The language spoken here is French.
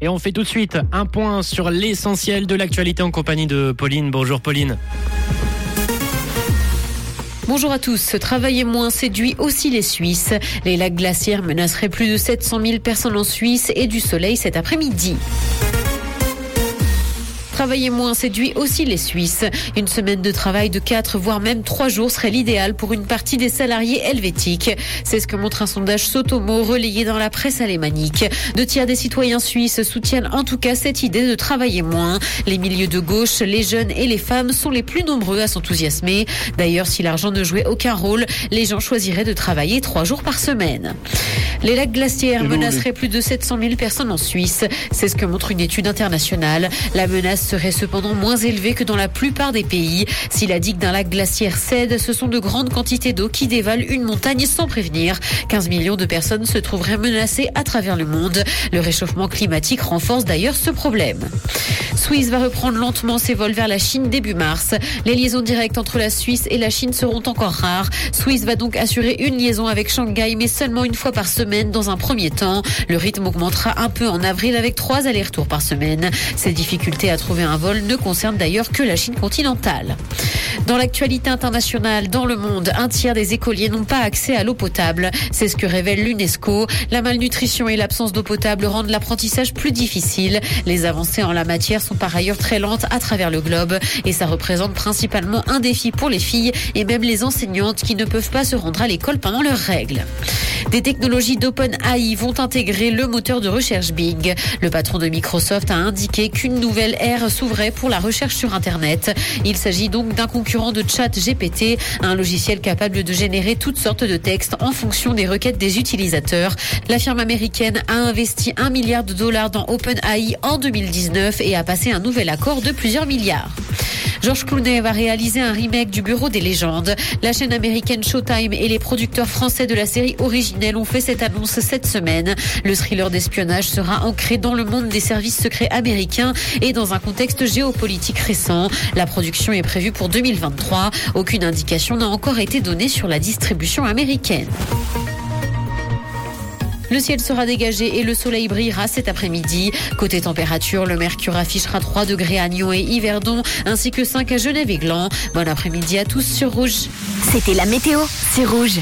Et on fait tout de suite un point sur l'essentiel de l'actualité en compagnie de Pauline. Bonjour Pauline. Bonjour à tous. Travailler moins séduit aussi les Suisses. Les lacs glaciaires menaceraient plus de 700 000 personnes en Suisse et du soleil cet après-midi. Travailler moins séduit aussi les Suisses. Une semaine de travail de 4 voire même 3 jours serait l'idéal pour une partie des salariés helvétiques. C'est ce que montre un sondage Sotomo relayé dans la presse alémanique. Deux tiers des citoyens suisses soutiennent en tout cas cette idée de travailler moins. Les milieux de gauche, les jeunes et les femmes sont les plus nombreux à s'enthousiasmer. D'ailleurs, si l'argent ne jouait aucun rôle, les gens choisiraient de travailler 3 jours par semaine. Les lacs glaciaires menaceraient plus de 700 000 personnes en Suisse. C'est ce que montre une étude internationale. La menace serait cependant moins élevée que dans la plupart des pays. Si la digue d'un lac glaciaire cède, ce sont de grandes quantités d'eau qui dévalent une montagne sans prévenir. 15 millions de personnes se trouveraient menacées à travers le monde. Le réchauffement climatique renforce d'ailleurs ce problème. Swiss va reprendre lentement ses vols vers la Chine début mars. Les liaisons directes entre la Suisse et la Chine seront encore rares. Swiss va donc assurer une liaison avec Shanghai, mais seulement une fois par semaine dans un premier temps. Le rythme augmentera un peu en avril avec trois allers-retours par semaine. Ces difficultés à trouver un vol ne concernent d'ailleurs que la Chine continentale. Dans l'actualité internationale, dans le monde, un tiers des écoliers n'ont pas accès à l'eau potable. C'est ce que révèle l'UNESCO. La malnutrition et l'absence d'eau potable rendent l'apprentissage plus difficile. Les avancées en la matière sont par ailleurs très lentes à travers le globe et ça représente principalement un défi pour les filles et même les enseignantes qui ne peuvent pas se rendre à l'école pendant leurs règles. Des technologies d'OpenAI vont intégrer le moteur de recherche Bing. Le patron de Microsoft a indiqué qu'une nouvelle ère s'ouvrait pour la recherche sur Internet. Il s'agit donc d'un concurrent de chat GPT, un logiciel capable de générer toutes sortes de textes en fonction des requêtes des utilisateurs. La firme américaine a investi un milliard de dollars dans OpenAI en 2019 et a passé un nouvel accord de plusieurs milliards. Georges Clooney va réaliser un remake du Bureau des légendes. La chaîne américaine Showtime et les producteurs français de la série originelle ont fait cette annonce cette semaine. Le thriller d'espionnage sera ancré dans le monde des services secrets américains et dans un contexte géopolitique récent. La production est prévue pour 2023. Aucune indication n'a encore été donnée sur la distribution américaine. Le ciel sera dégagé et le soleil brillera cet après-midi. Côté température, le mercure affichera 3 degrés à Nyon et Yverdon, ainsi que 5 à Genève et Gland. Bon après-midi à tous sur Rouge. C'était la météo, c'est Rouge.